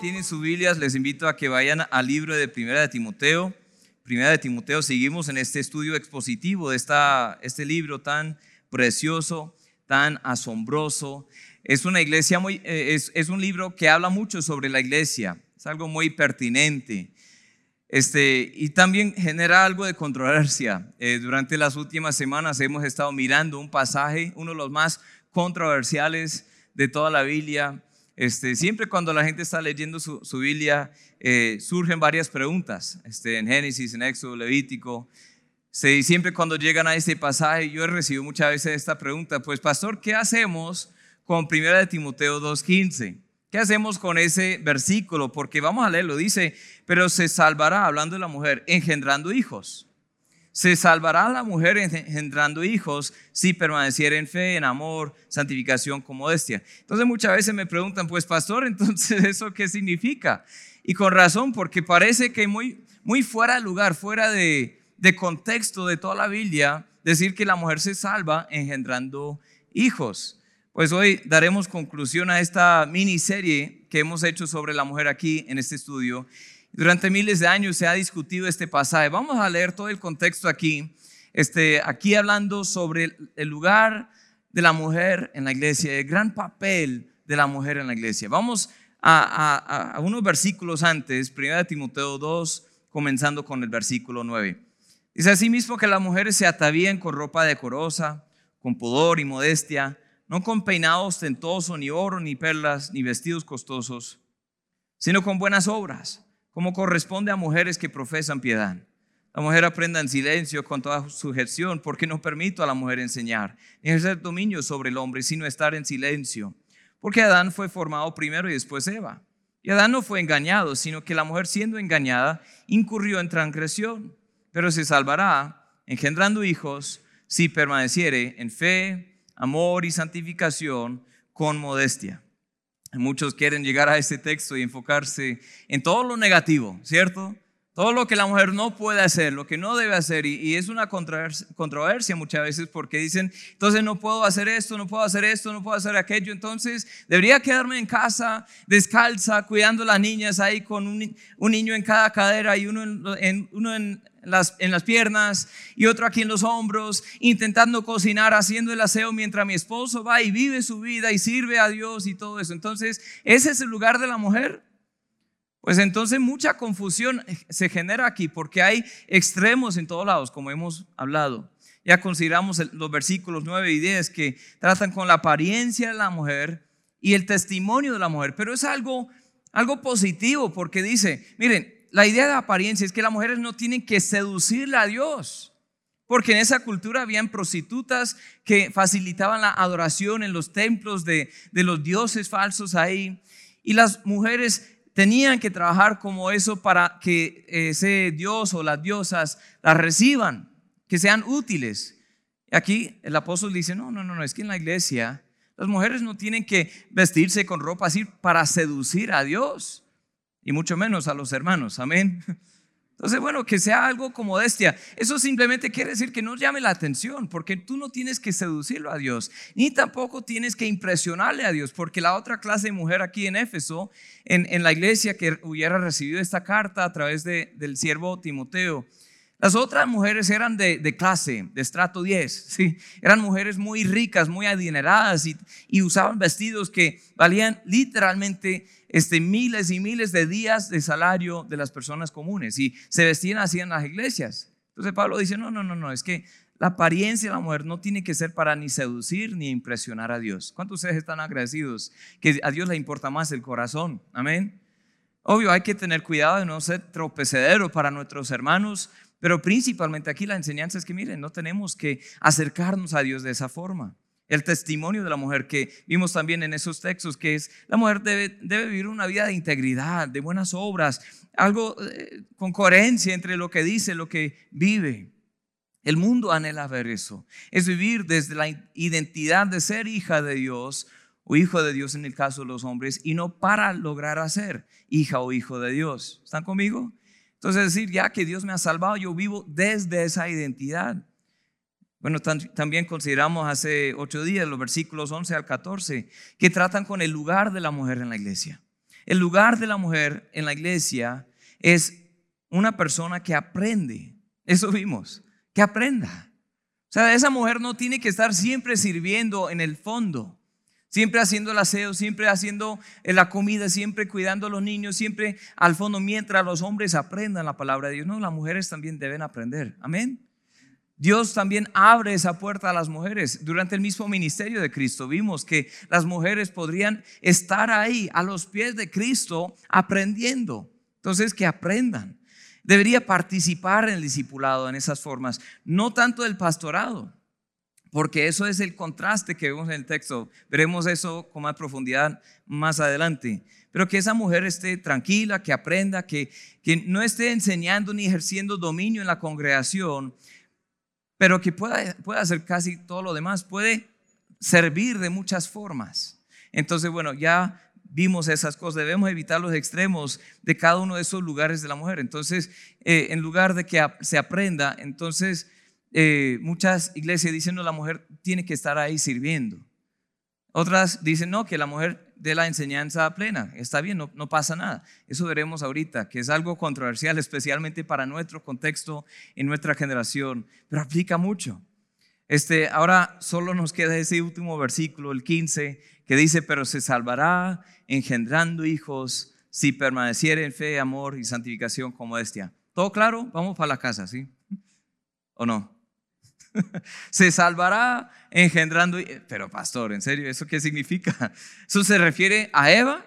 tienen sus Biblias, les invito a que vayan al libro de Primera de Timoteo. Primera de Timoteo, seguimos en este estudio expositivo de esta, este libro tan precioso, tan asombroso. Es una iglesia muy, eh, es, es, un libro que habla mucho sobre la iglesia, es algo muy pertinente. Este, y también genera algo de controversia. Eh, durante las últimas semanas hemos estado mirando un pasaje, uno de los más controversiales de toda la Biblia, este, siempre cuando la gente está leyendo su, Biblia, eh, surgen varias preguntas, este, en Génesis, en Éxodo, Levítico. y siempre cuando llegan a este pasaje, yo he recibido muchas veces esta pregunta, pues pastor, ¿qué hacemos con 1 de Timoteo 2.15? ¿Qué hacemos con ese versículo? Porque vamos a leerlo, dice, pero se salvará, hablando de la mujer, engendrando hijos. Se salvará la mujer engendrando hijos si permaneciera en fe, en amor, santificación con modestia. Entonces muchas veces me preguntan, pues pastor, entonces eso qué significa? Y con razón, porque parece que muy, muy fuera de lugar, fuera de, de contexto de toda la Biblia, decir que la mujer se salva engendrando hijos. Pues hoy daremos conclusión a esta miniserie que hemos hecho sobre la mujer aquí en este estudio durante miles de años se ha discutido este pasaje. Vamos a leer todo el contexto aquí. Este, aquí hablando sobre el lugar de la mujer en la iglesia, el gran papel de la mujer en la iglesia. Vamos a, unos versículos antes, 1 Timoteo 2, comenzando con el versículo 9. Dice así mismo que las mujeres se atavían con ropa decorosa, con pudor y modestia, no con peinado ostentoso, ni oro, ni perlas, ni vestidos costosos, sino con buenas obras como corresponde a mujeres que profesan piedad. La mujer aprenda en silencio con toda sujeción, porque no permito a la mujer enseñar, ni ejercer dominio sobre el hombre, sino estar en silencio. Porque Adán fue formado primero y después Eva. Y Adán no fue engañado, sino que la mujer siendo engañada incurrió en transgresión, pero se salvará engendrando hijos si permaneciere en fe, amor y santificación con modestia. Muchos quieren llegar a ese texto y enfocarse en todo lo negativo, ¿cierto? Todo lo que la mujer no puede hacer, lo que no debe hacer. Y, es una controversia muchas veces porque dicen, entonces no puedo hacer esto, no puedo hacer esto, no puedo hacer aquello. Entonces debería quedarme en casa descalza, cuidando las niñas ahí con un, niño en cada cadera y uno en las piernas y otro aquí en los hombros, intentando cocinar, haciendo el aseo mientras mi esposo va y vive su vida y sirve a Dios y todo eso. Entonces, ¿ese es el lugar de la mujer? Pues entonces mucha confusión se genera aquí porque hay extremos en todos lados, como hemos hablado. Ya consideramos los versículos 9 y 10 que tratan con la apariencia de la mujer y el testimonio de la mujer, pero es algo, algo positivo porque dice, miren, la idea de apariencia es que las mujeres no tienen que seducirle a Dios. Porque en esa cultura habían prostitutas que facilitaban la adoración en los templos de, los dioses falsos ahí. Y las mujeres tenían que trabajar como eso para que ese dios o las diosas las reciban, que sean útiles. Aquí el apóstol dice, no, no, no, no, es que en la iglesia las mujeres no tienen que vestirse con ropa así para seducir a Dios y mucho menos a los hermanos. Amén. Entonces, bueno, que sea algo como modestia. Eso simplemente quiere decir que no llame la atención, porque tú no tienes que seducirlo a Dios, ni tampoco tienes que impresionarle a Dios, porque la otra clase de mujer aquí en Éfeso, en, en la iglesia que hubiera recibido esta carta a través de, del siervo Timoteo, las otras mujeres eran de, clase, de estrato 10, ¿sí? eran mujeres muy ricas, muy adineradas y, y usaban vestidos que valían literalmente este, miles y miles de días de salario de las personas comunes y se vestían así en las iglesias. Entonces Pablo dice, no, no, no, no, es que la apariencia de la mujer no tiene que ser para ni seducir ni impresionar a Dios. ¿Cuántos de ustedes están agradecidos que a Dios le importa más el corazón? Amén. Obvio, hay que tener cuidado de no ser tropecedero para nuestros hermanos, pero principalmente aquí la enseñanza es que, miren, no tenemos que acercarnos a Dios de esa forma el testimonio de la mujer que vimos también en esos textos, que es la mujer debe, debe vivir una vida de integridad, de buenas obras, algo eh, con coherencia entre lo que dice, lo que vive. El mundo anhela ver eso, es vivir desde la identidad de ser hija de Dios o hijo de Dios en el caso de los hombres y no para lograr hacer hija o hijo de Dios. ¿Están conmigo? Entonces decir, ya que Dios me ha salvado, yo vivo desde esa identidad. Bueno, también consideramos hace ocho días los versículos 11 al 14 que tratan con el lugar de la mujer en la iglesia. El lugar de la mujer en la iglesia es una persona que aprende. Eso vimos, que aprenda. O sea, esa mujer no tiene que estar siempre sirviendo en el fondo, siempre haciendo el aseo, siempre haciendo eh, la comida, siempre cuidando a los niños, siempre al fondo, mientras los hombres aprendan la palabra de Dios. No, las mujeres también deben aprender. Amén. Dios también abre esa puerta a las mujeres. Durante el mismo ministerio de Cristo vimos que las mujeres podrían estar ahí a los pies de Cristo aprendiendo. Entonces, que aprendan debería participar en el discipulado en esas formas, no tanto del pastorado, porque eso es el contraste que vemos en el texto. Veremos eso con más profundidad más adelante. Pero que esa mujer esté tranquila, que aprenda, que, que no esté enseñando ni ejerciendo dominio en la congregación, pero que pueda, pueda hacer casi todo lo demás, puede servir de muchas formas. Entonces, bueno, ya vimos esas cosas. Debemos evitar los extremos de cada uno de esos lugares de la mujer. Entonces, eh, en lugar de que se aprenda, entonces eh, muchas iglesias dicen, no, la mujer tiene que estar ahí sirviendo. Otras dicen, no, que la mujer dé la enseñanza plena. Está bien, no, no pasa nada. Eso veremos ahorita, que es algo controversial, especialmente para nuestro contexto en nuestra generación, pero aplica mucho. Este, ahora solo nos queda ese último versículo, el 15, que dice, pero se salvará engendrando hijos si permaneciera en fe, amor y santificación como bestia. ¿Todo claro? Vamos para la casa, ¿sí? ¿O no? se salvará engendrando. Pero pastor, ¿en serio? ¿Eso qué significa? ¿Eso se refiere a Eva?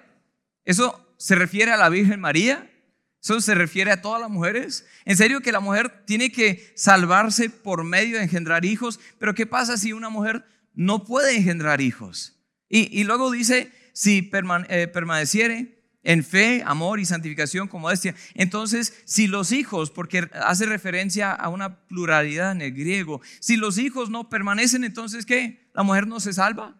¿Eso se refiere a la Virgen María? ¿Eso se refiere a todas las mujeres? ¿En serio que la mujer tiene que salvarse por medio de engendrar hijos? Pero ¿qué pasa si una mujer no puede engendrar hijos? Y, luego dice, si eh, permaneciere en fe, amor y santificación como decía. Entonces, si los hijos, porque hace referencia a una pluralidad en el griego, si los hijos no permanecen, entonces ¿qué? ¿La mujer no se salva?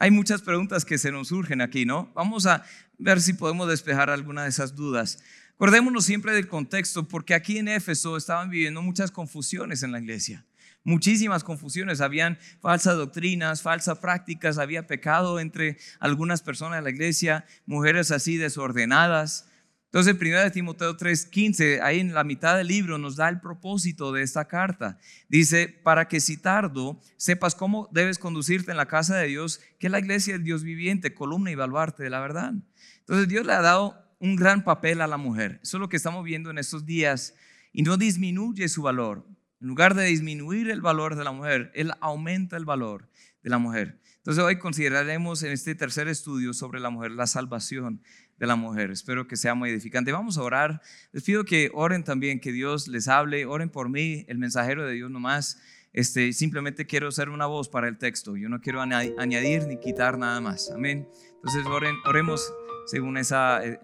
Hay muchas preguntas que se nos surgen aquí, ¿no? Vamos a ver si podemos despejar alguna de esas dudas. Acordémonos siempre del contexto, porque aquí en Éfeso estaban viviendo muchas confusiones en la iglesia muchísimas confusiones, habían falsas doctrinas, falsas prácticas, había pecado entre algunas personas de la iglesia, mujeres así desordenadas. Entonces, 1 Timoteo 3:15, ahí en la mitad del libro nos da el propósito de esta carta. Dice, para que si tardo sepas cómo debes conducirte en la casa de Dios, que la iglesia del Dios viviente, columna y baluarte de la verdad. Entonces, Dios le ha dado un gran papel a la mujer. Eso es lo que estamos viendo en estos días y no disminuye su valor. En lugar de disminuir el valor de la mujer, Él aumenta el valor de la mujer. Entonces hoy consideraremos en este tercer estudio sobre la mujer la salvación de la mujer. Espero que sea muy edificante. Vamos a orar. Les pido que oren también, que Dios les hable. Oren por mí, el mensajero de Dios nomás. Este, simplemente quiero ser una voz para el texto. Yo no quiero añadir ni quitar nada más. Amén. Entonces oren, oremos según esa, e,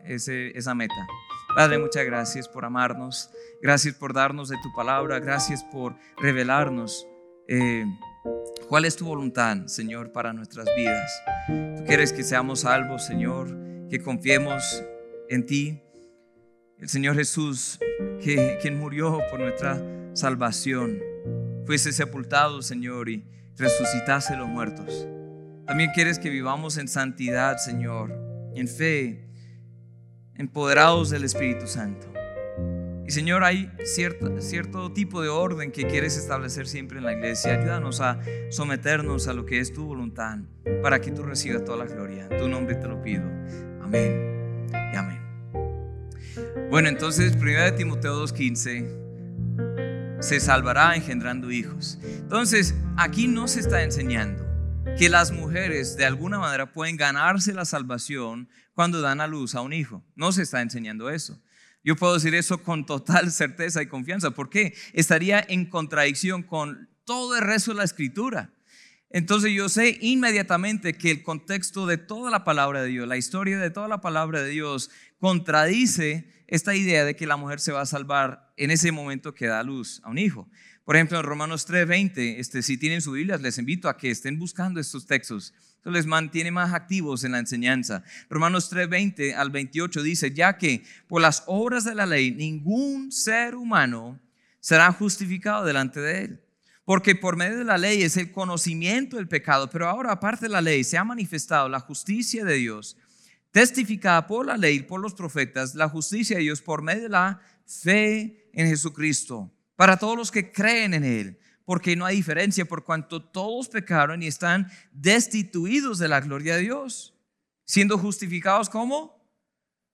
esa meta. Padre, muchas gracias por amarnos. Gracias por darnos de tu palabra. Gracias por revelarnos eh, cuál es tu voluntad, Señor, para nuestras vidas. Tú quieres que seamos salvos, Señor, que confiemos en ti. El Señor Jesús, que, quien murió por nuestra salvación, fuese sepultado, Señor, y resucitase los muertos. También quieres que vivamos en santidad, Señor, en fe, empoderados del Espíritu Santo. Y Señor, hay cierto, cierto tipo de orden que quieres establecer siempre en la iglesia. Ayúdanos a someternos a lo que es tu voluntad para que tú recibas toda la gloria. Tu nombre te lo pido. Amén y amén. Bueno, entonces, 1 Timoteo 2.15, se salvará engendrando hijos. Entonces, aquí no se está enseñando que las mujeres de alguna manera pueden ganarse la salvación cuando dan a luz a un hijo. No se está enseñando eso. Yo puedo decir eso con total certeza y confianza. ¿Por qué? Estaría en contradicción con todo el resto de la escritura. Entonces yo sé inmediatamente que el contexto de toda la palabra de Dios, la historia de toda la palabra de Dios, contradice esta idea de que la mujer se va a salvar en ese momento que da luz a un hijo. Por ejemplo, en Romanos 3:20, este, si tienen su Biblia, les invito a que estén buscando estos textos. Eso les mantiene más activos en la enseñanza. Romanos 3:20 al 28 dice, ya que por las obras de la ley ningún ser humano será justificado delante de él. Porque por medio de la ley es el conocimiento del pecado, pero ahora aparte de la ley se ha manifestado la justicia de Dios testificada por la ley, por los profetas, la justicia de Dios por medio de la fe en Jesucristo, para todos los que creen en Él, porque no hay diferencia por cuanto todos pecaron y están destituidos de la gloria de Dios, siendo justificados como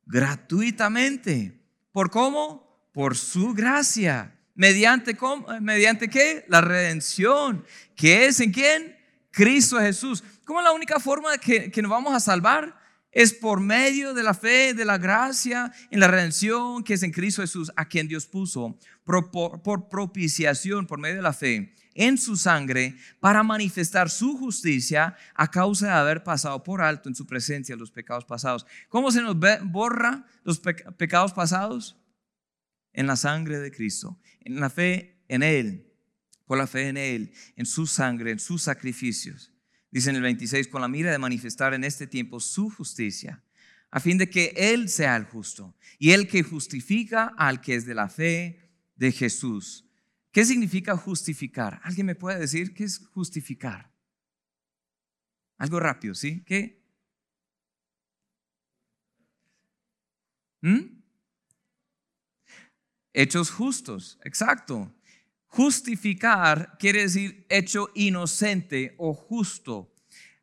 gratuitamente. ¿Por cómo? Por su gracia. ¿Mediante, cómo? ¿Mediante qué? La redención. ¿Que es en quién? Cristo Jesús. ¿Cómo es la única forma que, que nos vamos a salvar? Es por medio de la fe, de la gracia, en la redención que es en Cristo Jesús, a quien Dios puso por, propiciación, por medio de la fe, en su sangre, para manifestar su justicia a causa de haber pasado por alto en su presencia los pecados pasados. ¿Cómo se nos borra los pecados pasados? En la sangre de Cristo, en la fe en Él, por la fe en Él, en su sangre, en sus sacrificios. Dice en el 26, con la mira de manifestar en este tiempo su justicia, a fin de que Él sea el justo y el que justifica al que es de la fe de Jesús. ¿Qué significa justificar? ¿Alguien me puede decir qué es justificar? Algo rápido, ¿sí? ¿Qué? ¿Mm? Hechos justos, exacto. Justificar quiere decir hecho inocente o justo.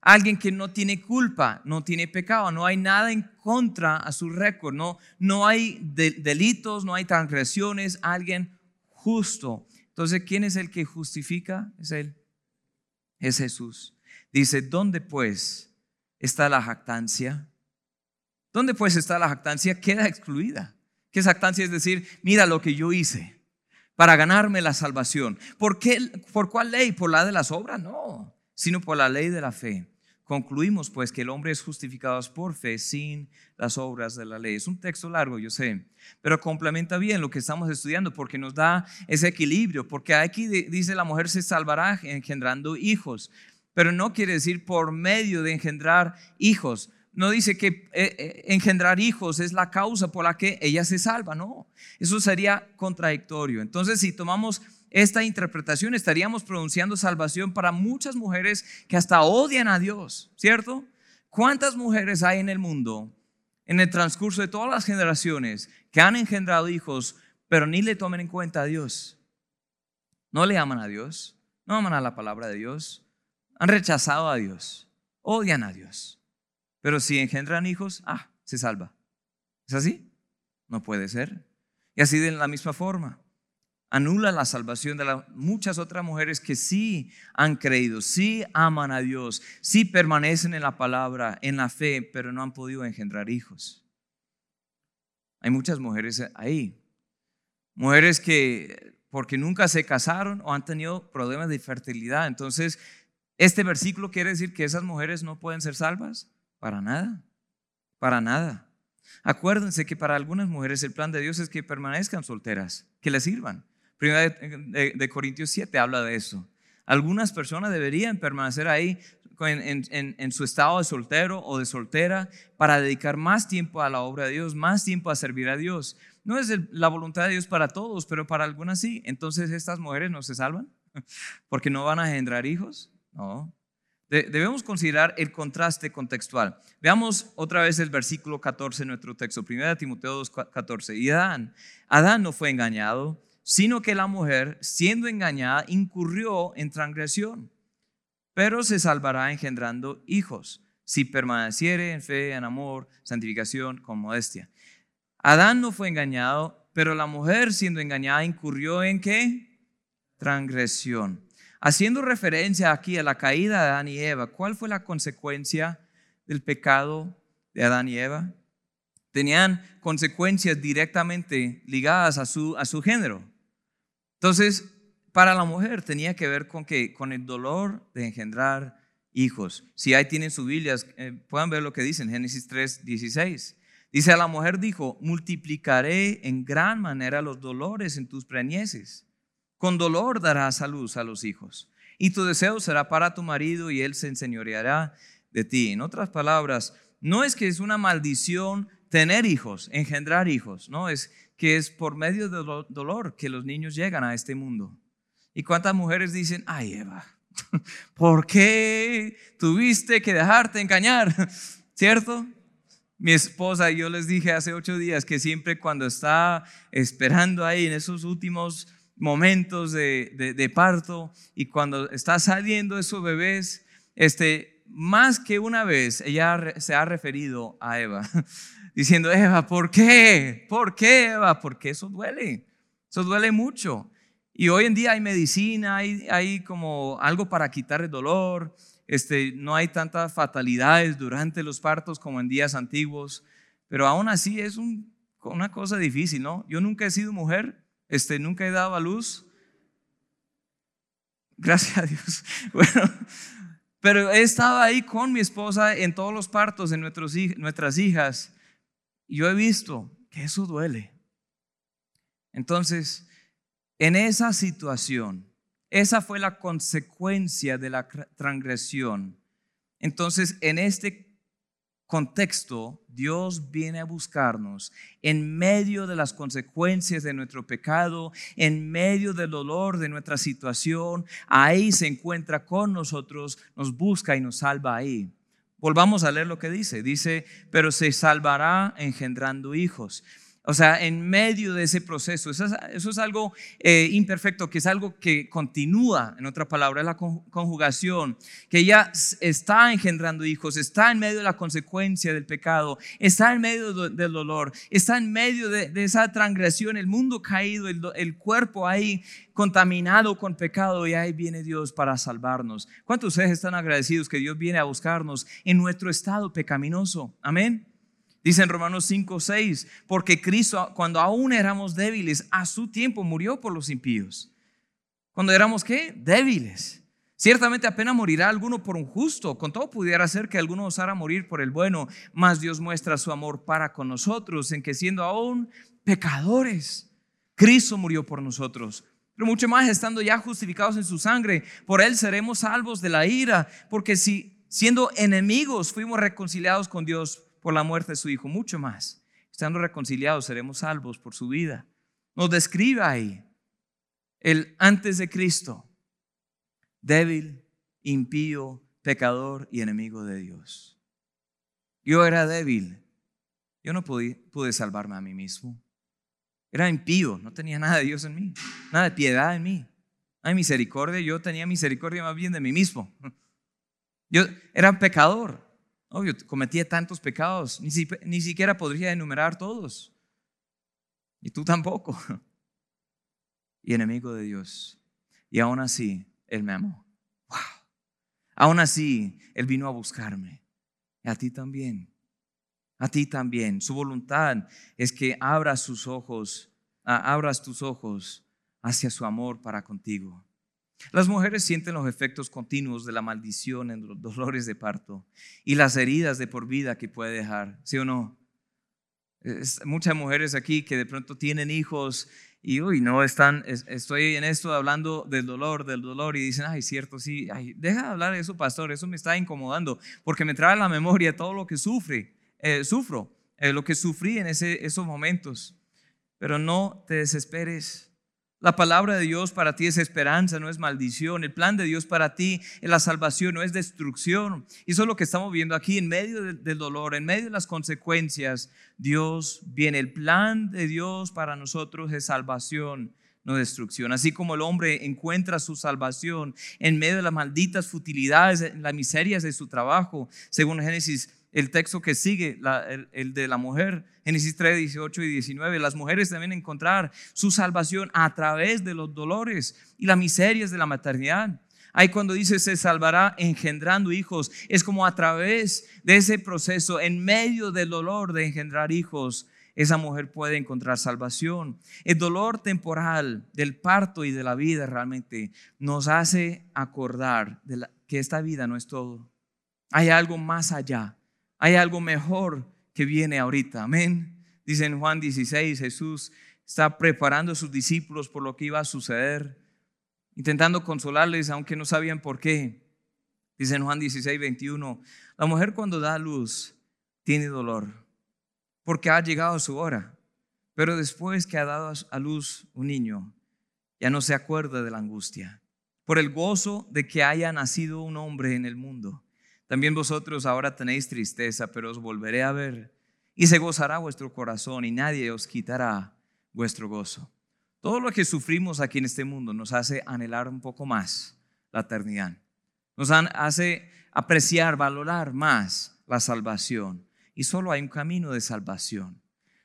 Alguien que no tiene culpa, no tiene pecado, no hay nada en contra a su récord, no, no hay delitos, no hay transgresiones, alguien justo. Entonces, ¿quién es el que justifica? Es Él. Es Jesús. Dice, ¿dónde pues está la jactancia? ¿Dónde pues está la jactancia? Queda excluida. ¿Qué jactancia? Es decir, mira lo que yo hice para ganarme la salvación. ¿Por, qué, ¿Por cuál ley? ¿Por la de las obras? No, sino por la ley de la fe. Concluimos pues que el hombre es justificado por fe sin las obras de la ley. Es un texto largo, yo sé, pero complementa bien lo que estamos estudiando porque nos da ese equilibrio, porque aquí dice la mujer se salvará engendrando hijos, pero no quiere decir por medio de engendrar hijos, no dice que eh, eh, engendrar hijos es la causa por la que ella se salva, no. Eso sería contradictorio. Entonces, si tomamos esta interpretación, estaríamos pronunciando salvación para muchas mujeres que hasta odian a Dios, ¿cierto? ¿Cuántas mujeres hay en el mundo, en el transcurso de todas las generaciones, que han engendrado hijos, pero ni le tomen en cuenta a Dios? No le aman a Dios, no aman a la palabra de Dios, han rechazado a Dios, odian a Dios. Pero si engendran hijos, ah, se salva. ¿Es así? No puede ser. Y así de la misma forma, anula la salvación de muchas otras mujeres que sí han creído, sí aman a Dios, sí permanecen en la palabra, en la fe, pero no han podido engendrar hijos. Hay muchas mujeres ahí. Mujeres que porque nunca se casaron o han tenido problemas de fertilidad. Entonces, este versículo quiere decir que esas mujeres no pueden ser salvas. Para nada, para nada. Acuérdense que para algunas mujeres el plan de Dios es que permanezcan solteras, que les sirvan. Primera de, Corintios 7 habla de eso. Algunas personas deberían permanecer ahí en, su estado de soltero o de soltera para dedicar más tiempo a la obra de Dios, más tiempo a servir a Dios. No es la voluntad de Dios para todos, pero para algunas sí. Entonces estas mujeres no se salvan porque no van a engendrar hijos. No, Debemos considerar el contraste contextual. Veamos otra vez el versículo 14 en nuestro texto, 1 Timoteo 2, 14. Y Adán, Adán no fue engañado, sino que la mujer, siendo engañada, incurrió en transgresión, pero se salvará engendrando hijos, si permaneciere en fe, en amor, santificación, con modestia. Adán no fue engañado, pero la mujer, siendo engañada, incurrió en qué? Transgresión. Haciendo referencia aquí a la caída de Adán y Eva, ¿cuál fue la consecuencia del pecado de Adán y Eva? Tenían consecuencias directamente ligadas a su, a su género. Entonces, para la mujer tenía que ver con, que, con el dolor de engendrar hijos. Si ahí tienen sus Biblias, eh, puedan ver lo que dice en Génesis 3, 16. Dice a la mujer, dijo, multiplicaré en gran manera los dolores en tus preñeces con dolor darás a a los hijos. Y tu deseo será para tu marido y él se enseñoreará de ti. En otras palabras, no es que es una maldición tener hijos, engendrar hijos, no, es que es por medio del dolor que los niños llegan a este mundo. ¿Y cuántas mujeres dicen, ay Eva, ¿por qué tuviste que dejarte engañar? ¿Cierto? Mi esposa, yo les dije hace ocho días que siempre cuando está esperando ahí en esos últimos momentos de, parto y cuando está saliendo esos bebés, este, más que una vez ella se ha referido a Eva, diciendo, Eva, ¿por qué? ¿Por qué, Eva? Porque eso duele, eso duele mucho. Y hoy en día hay medicina, hay, hay como algo para quitar el dolor, este, no hay tantas fatalidades durante los partos como en días antiguos, pero aún así es una cosa difícil, ¿no? Yo nunca he sido mujer, este, nunca he dado a luz. Gracias a Dios. Bueno, pero he estado ahí con mi esposa en todos los partos de nuestras hijas y yo he visto que eso duele. Entonces, en esa situación, esa fue la consecuencia de la transgresión. Entonces, en este contexto, Dios viene a buscarnos en medio de las consecuencias de nuestro pecado, en medio del dolor de nuestra situación. Ahí se encuentra con nosotros, nos busca y nos salva ahí. Volvamos a leer lo que dice. Dice, pero se salvará engendrando hijos. O sea, en medio de ese proceso, eso es, algo eh, imperfecto, que es algo que continúa, en otra palabra, la conjugación, que ella está engendrando hijos, está en medio de la consecuencia del pecado, está en medio del dolor, está en medio de, esa transgresión, el mundo caído, el, el, cuerpo ahí contaminado con pecado y ahí viene Dios para salvarnos. ¿Cuántos de ustedes están agradecidos que Dios viene a buscarnos en nuestro estado pecaminoso? Amén. Dice en Romanos 5, 6, porque Cristo cuando aún éramos débiles, a su tiempo murió por los impíos. Cuando éramos qué? Débiles. Ciertamente apenas morirá alguno por un justo, con todo pudiera ser que alguno osara morir por el bueno, mas Dios muestra su amor para con nosotros, en que siendo aún pecadores, Cristo murió por nosotros. Pero mucho más estando ya justificados en su sangre, por él seremos salvos de la ira, porque si siendo enemigos fuimos reconciliados con Dios por la muerte de su Hijo, mucho más. Estando reconciliados seremos salvos por su vida. Nos describe ahí el antes de Cristo, débil, impío, pecador y enemigo de Dios. Yo era débil. Yo no pude, salvarme a mí mismo. Era impío, no tenía nada de Dios en mí, nada de piedad en mí. Hay misericordia, yo tenía misericordia más bien de mí mismo. Yo era pecador. Obvio, cometía tantos pecados, ni, ni siquiera podría enumerar todos. Y tú tampoco. Y enemigo de Dios. Y aún así, Él me amó. Wow. Aún así, Él vino a buscarme. Y a ti también. A ti también. Su voluntad es que abras sus ojos, abras tus ojos hacia su amor para contigo. Las mujeres sienten los efectos continuos de la maldición en los dolores de parto y las heridas de por vida que puede dejar, ¿sí o no? muchas mujeres aquí que de pronto tienen hijos y uy, no están, estoy en esto hablando del dolor, del dolor y dicen, ay, cierto, sí, deja de hablar de eso, pastor, eso me está incomodando porque me trae a la memoria todo lo que sufre, eh, sufro, eh, lo que sufrí en ese, esos momentos. Pero no te desesperes. La palabra de Dios para ti es esperanza, no es maldición. El plan de Dios para ti es la salvación, no es destrucción. Y eso es lo que estamos viendo aquí en medio del dolor, en medio de las consecuencias. Dios viene. El plan de Dios para nosotros es salvación, no destrucción. Así como el hombre encuentra su salvación en medio de las malditas futilidades, las miserias de su trabajo, según Génesis el texto que sigue, el, de la mujer, Génesis 3, 18 y 19. Las mujeres deben encontrar su salvación a través de los dolores y las miserias de la maternidad. Ahí cuando dice se salvará engendrando hijos, es como a través de ese proceso, en medio del dolor de engendrar hijos, esa mujer puede encontrar salvación. El dolor temporal del parto y de la vida realmente nos hace acordar que esta vida no es todo. Hay algo más allá hay algo mejor que viene ahorita. Amén. Dice en Juan 16, Jesús está preparando a sus discípulos por lo que iba a suceder, intentando consolarles aunque no sabían por qué. Dice en Juan 16, 21, la mujer cuando da luz tiene dolor porque ha llegado su hora, pero después que ha dado a luz un niño, ya no se acuerda de la angustia, por el gozo de que haya nacido un hombre en el mundo. También vosotros ahora tenéis tristeza, pero os volveré a ver y se gozará vuestro corazón y nadie os quitará vuestro gozo. Todo lo que sufrimos aquí en este mundo nos hace anhelar un poco más la eternidad. Nos hace apreciar, valorar más la salvación. Y solo hay un camino de salvación.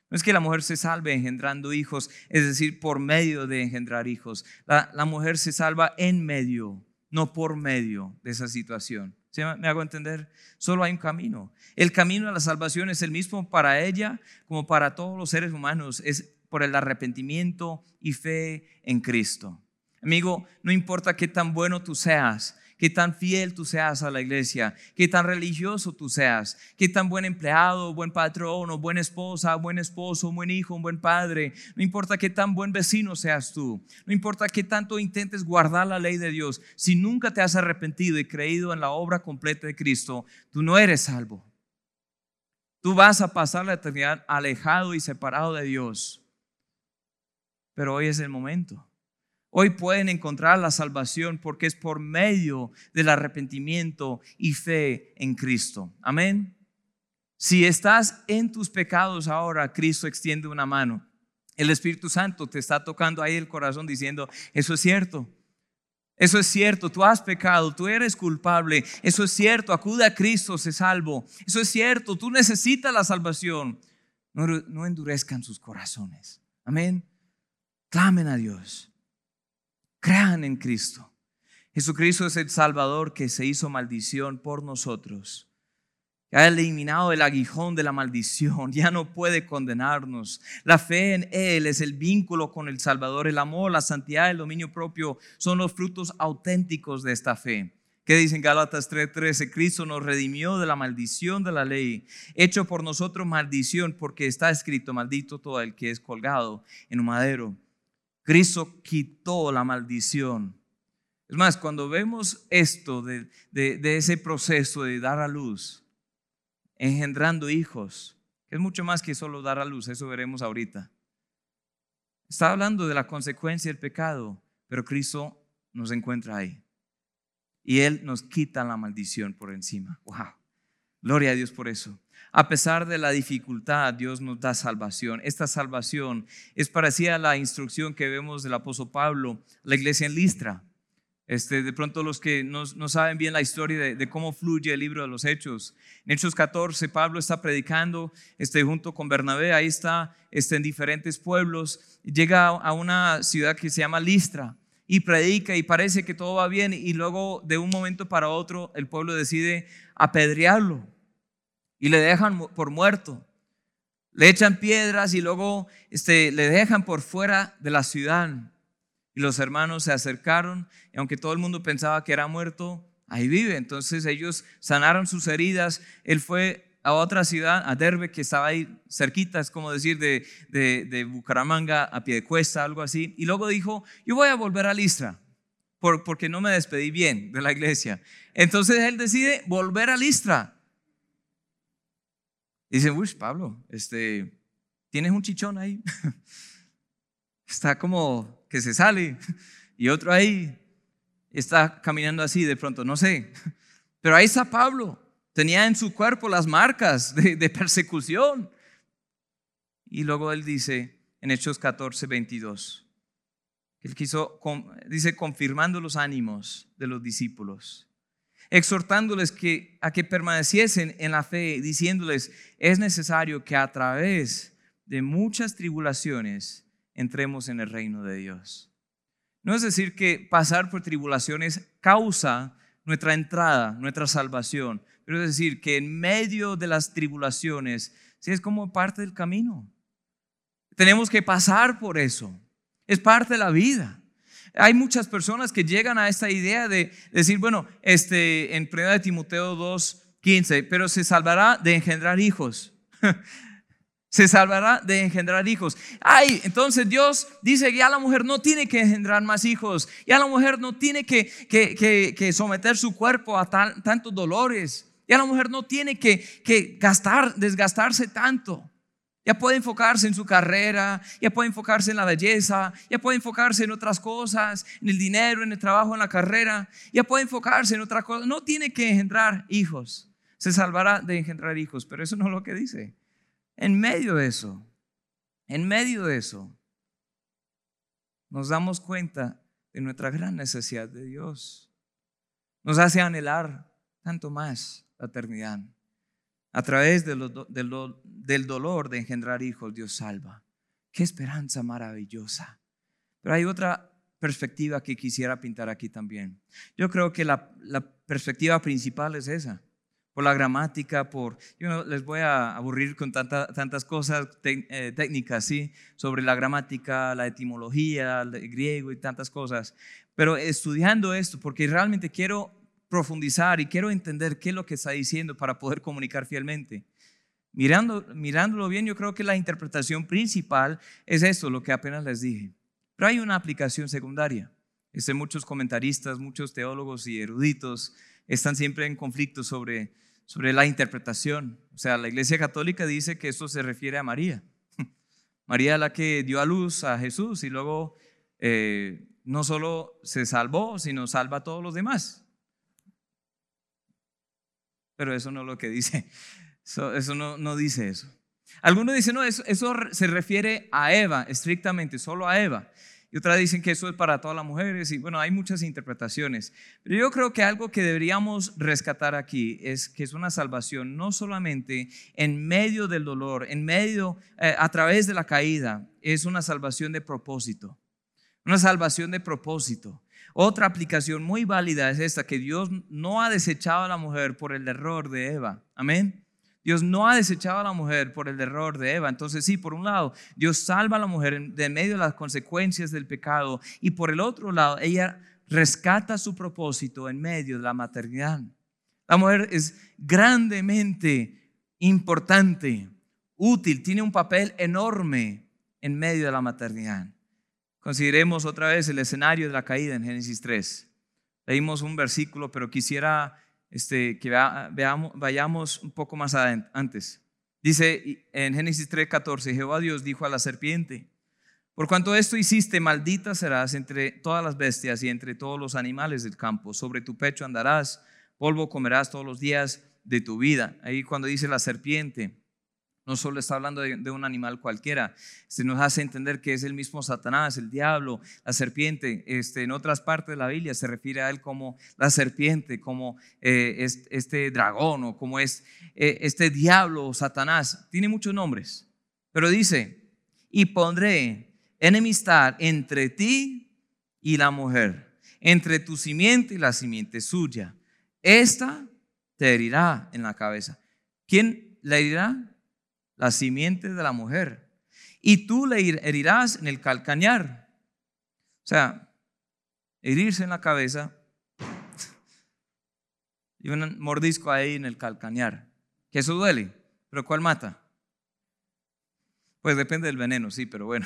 No es que la mujer se salve engendrando hijos, es decir, por medio de engendrar hijos. La, la mujer se salva en medio, no por medio de esa situación. ¿Me hago entender? Solo hay un camino. El camino a la salvación es el mismo para ella como para todos los seres humanos. Es por el arrepentimiento y fe en Cristo. Amigo, no importa qué tan bueno tú seas, qué tan fiel tú seas a la iglesia, qué tan religioso tú seas, qué tan buen empleado, buen patrón, o buena esposa, buen esposo, buen hijo, un buen padre. No importa qué tan buen vecino seas tú, no importa qué tanto intentes guardar la ley de Dios, si nunca te has arrepentido y creído en la obra completa de Cristo, tú no eres salvo. Tú vas a pasar la eternidad alejado y separado de Dios. Pero hoy es el momento. Hoy pueden encontrar la salvación porque es por medio del arrepentimiento y fe en Cristo. Amén. Si estás en tus pecados ahora, Cristo extiende una mano. El Espíritu Santo te está tocando ahí el corazón diciendo, eso es cierto. Eso es cierto, tú has pecado, tú eres culpable. Eso es cierto, acude a Cristo, se salvo. Eso es cierto, tú necesitas la salvación. No, no endurezcan sus corazones. Amén. Clamen a Dios. Crean en Cristo. Jesucristo es el Salvador que se hizo maldición por nosotros. ha eliminado el aguijón de la maldición, ya no puede condenarnos. La fe en Él es el vínculo con el Salvador, el amor, la santidad, el dominio propio son los frutos auténticos de esta fe. ¿Qué dicen Gálatas 3:13? Cristo nos redimió de la maldición de la ley, hecho por nosotros maldición, porque está escrito, maldito todo el que es colgado en un madero Cristo quitó la maldición. Es más, cuando vemos esto de, ese proceso de dar a luz, engendrando hijos, que es mucho más que solo dar a luz, eso veremos ahorita. Está hablando de la consecuencia del pecado, pero Cristo nos encuentra ahí. Y Él nos quita la maldición por encima. ¡Wow! Gloria a Dios por eso. A pesar de la dificultad, Dios nos da salvación. Esta salvación es parecida a la instrucción que vemos del apóstol Pablo, la iglesia en Listra. Este, de pronto los que no, saben bien la historia de, cómo fluye el libro de los Hechos. En Hechos 14, Pablo está predicando este, junto con Bernabé, ahí está este, en diferentes pueblos. Llega a una ciudad que se llama Listra y predica y parece que todo va bien y luego de un momento para otro el pueblo decide apedrearlo y le dejan por muerto. Le echan piedras y luego este, le dejan por fuera de la ciudad. Y los hermanos se acercaron y aunque todo el mundo pensaba que era muerto, ahí vive. Entonces ellos sanaron sus heridas. Él fue a otra ciudad, a Derbe, que estaba ahí cerquita, es como decir de, de, Bucaramanga a pie de cuesta, algo así. Y luego dijo, yo voy a volver a Listra, por, porque no me despedí bien de la iglesia. Entonces él decide volver a Listra. Dice, uy, Pablo, este, tienes un chichón ahí. está como que se sale. Y otro ahí está caminando así de pronto, no sé. Pero ahí está Pablo. Tenía en su cuerpo las marcas de, persecución. Y luego él dice en Hechos 14, 22, él quiso, dice, confirmando los ánimos de los discípulos exhortándoles que, a que permaneciesen en la fe, diciéndoles, es necesario que a través de muchas tribulaciones entremos en el reino de Dios. No es decir que pasar por tribulaciones causa nuestra entrada, nuestra salvación, pero es decir que en medio de las tribulaciones, sí es como parte del camino. Tenemos que pasar por eso. Es parte de la vida. Hay muchas personas que llegan a esta idea de decir, bueno, este, en 1 de Timoteo 2, 15, pero se salvará de engendrar hijos. se salvará de engendrar hijos. Ay, entonces Dios dice que ya la mujer no tiene que engendrar más hijos, ya la mujer no tiene que, que, someter su cuerpo a tantos dolores, ya la mujer no tiene que, gastar, desgastarse tanto. Ya puede enfocarse en su carrera, ya puede enfocarse en la belleza, ya puede enfocarse en otras cosas, en el dinero, en el trabajo, en la carrera, ya puede enfocarse en otras cosas. No tiene que engendrar hijos, se salvará de engendrar hijos, pero eso no es lo que dice. En medio de eso, en medio de eso, nos damos cuenta de nuestra gran necesidad de Dios. Nos hace anhelar tanto más la eternidad. A través del dolor de engendrar hijos, Dios salva. Qué esperanza maravillosa. Pero hay otra perspectiva que quisiera pintar aquí también. Yo creo que la, perspectiva principal es esa. Por la gramática, por... Yo no les voy a aburrir con tantas cosas eh, técnicas, ¿sí? Sobre la gramática, la etimología, el griego y tantas cosas. Pero estudiando esto, porque realmente quiero profundizar y quiero entender qué es lo que está diciendo para poder comunicar fielmente. Mirando, mirándolo bien, yo creo que la interpretación principal es esto, lo que apenas les dije. Pero hay una aplicación secundaria. Este, muchos comentaristas, muchos teólogos y eruditos están siempre en conflicto sobre, sobre la interpretación. O sea, la Iglesia Católica dice que esto se refiere a María. María la que dio a luz a Jesús y luego eh, no solo se salvó, sino salva a todos los demás. Pero eso no es lo que dice. Eso, no, no, dice eso. Algunos dicen, no, eso, eso se refiere a Eva, estrictamente, solo a Eva. Y otras dicen que eso es para todas las mujeres. Y bueno, hay muchas interpretaciones. Pero yo creo que algo que deberíamos rescatar aquí es que es una salvación no solamente en medio del dolor, en medio, eh, a través de la caída, es una salvación de propósito. Una salvación de propósito. Otra aplicación muy válida es esta, que Dios no ha desechado a la mujer por el error de Eva. Amén. Dios no ha desechado a la mujer por el error de Eva. Entonces sí, por un lado, Dios salva a la mujer de medio de las consecuencias del pecado y por el otro lado, ella rescata su propósito en medio de la maternidad. La mujer es grandemente importante, útil, tiene un papel enorme en medio de la maternidad. Consideremos otra vez el escenario de la caída en Génesis 3. Leímos un versículo, pero quisiera este, que veamos, vayamos un poco más antes. Dice en Génesis 3:14, Jehová Dios dijo a la serpiente, por cuanto esto hiciste, maldita serás entre todas las bestias y entre todos los animales del campo. Sobre tu pecho andarás, polvo comerás todos los días de tu vida. Ahí cuando dice la serpiente, no solo está hablando de, un animal cualquiera, se nos hace entender que es el mismo Satanás, el diablo, la serpiente. Este, en otras partes de la Biblia se refiere a él como la serpiente, como eh, este, dragón o como es eh, este diablo o Satanás. Tiene muchos nombres, pero dice, y pondré enemistad entre ti y la mujer, entre tu simiente y la simiente suya. Esta te herirá en la cabeza. ¿Quién le herirá? La simiente de la mujer, y tú le herirás en el calcañar. O sea, herirse en la cabeza y un mordisco ahí en el calcañar. Que eso duele, pero ¿cuál mata? Pues depende del veneno, sí, pero bueno.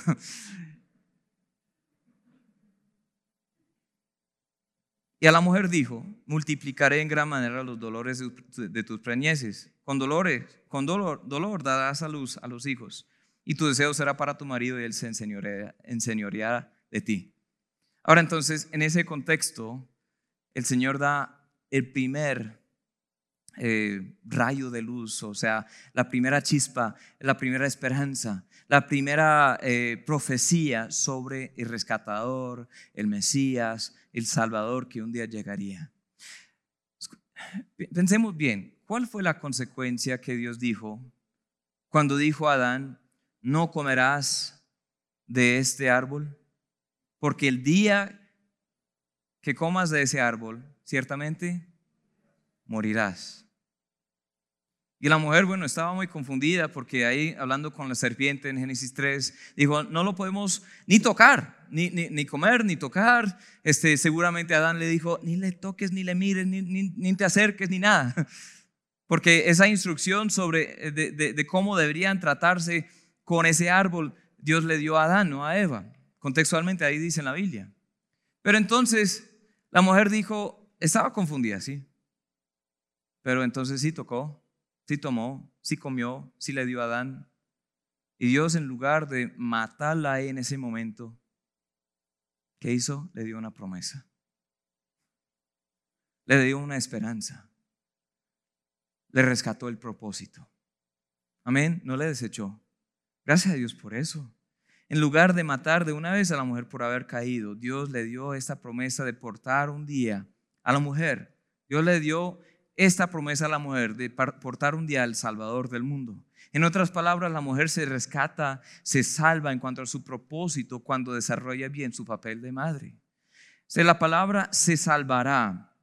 Y a la mujer dijo, multiplicaré en gran manera los dolores de tus preñeces. Con dolores, con dolor, dolor darás a luz a los hijos. Y tu deseo será para tu marido y él se enseñoreará de ti. Ahora entonces, en ese contexto, el Señor da el primer eh, rayo de luz, o sea, la primera chispa, la primera esperanza, la primera eh, profecía sobre el rescatador, el Mesías, el Salvador que un día llegaría. Pensemos bien, ¿cuál fue la consecuencia que Dios dijo cuando dijo a Adán, no comerás de este árbol? Porque el día que comas de ese árbol, ciertamente morirás. Y la mujer, bueno, estaba muy confundida porque ahí, hablando con la serpiente en Génesis 3, dijo, no lo podemos ni tocar, ni, ni, comer, ni tocar. Este, seguramente Adán le dijo, ni le toques, ni le mires, ni, ni te acerques, ni nada. Porque esa instrucción sobre de, de, cómo deberían tratarse con ese árbol, Dios le dio a Adán, no a Eva. Contextualmente ahí dice en la Biblia. Pero entonces la mujer dijo, estaba confundida, sí. Pero entonces sí tocó sí tomó, sí comió, sí le dio a Adán. Y Dios en lugar de matarla en ese momento, ¿qué hizo? Le dio una promesa. Le dio una esperanza. Le rescató el propósito. Amén, no le desechó. Gracias a Dios por eso. En lugar de matar de una vez a la mujer por haber caído, Dios le dio esta promesa de portar un día a la mujer. Dios le dio esta promesa a la mujer de portar un día al Salvador del mundo. En otras palabras, la mujer se rescata, se salva en cuanto a su propósito cuando desarrolla bien su papel de madre. La palabra se salvará,